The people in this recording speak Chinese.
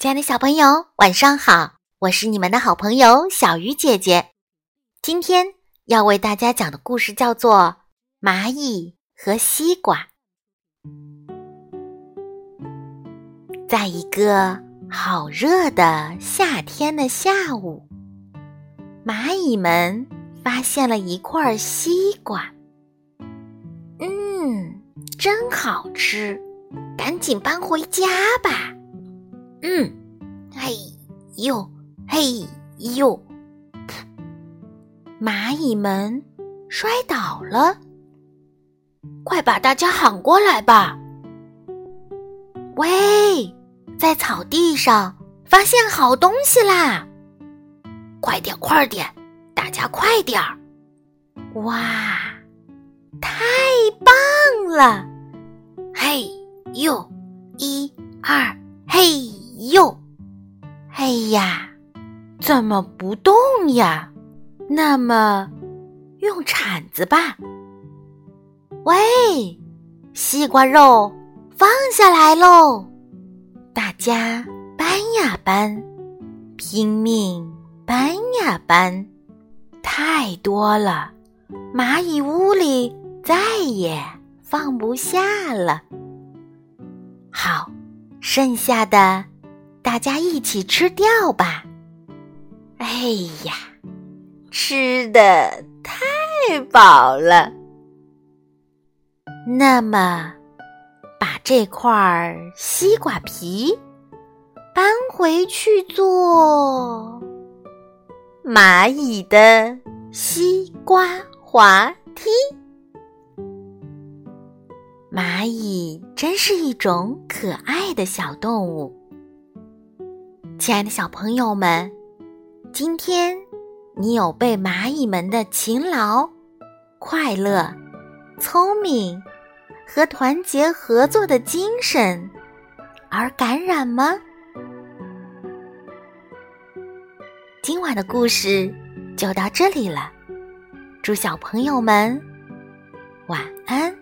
亲爱的小朋友，晚上好！我是你们的好朋友小鱼姐姐。今天要为大家讲的故事叫做《蚂蚁和西瓜》。在一个好热的夏天的下午，蚂蚁们发现了一块西瓜。嗯，真好吃，赶紧搬回家吧。嗯，嘿呦嘿呦，蚂蚁们摔倒了，快把大家喊过来吧！喂，在草地上发现好东西啦！快点快点，大家快点儿！哇，太棒了！嘿呦，一二，嘿！哟，哎呀，怎么不动呀？那么，用铲子吧。喂，西瓜肉放下来喽！大家搬呀搬，拼命搬呀搬，太多了，蚂蚁屋里再也放不下了。好，剩下的。大家一起吃掉吧！哎呀，吃的太饱了。那么，把这块西瓜皮搬回去做蚂蚁的西瓜滑梯。蚂蚁真是一种可爱的小动物。亲爱的小朋友们，今天你有被蚂蚁们的勤劳、快乐、聪明和团结合作的精神而感染吗？今晚的故事就到这里了，祝小朋友们晚安。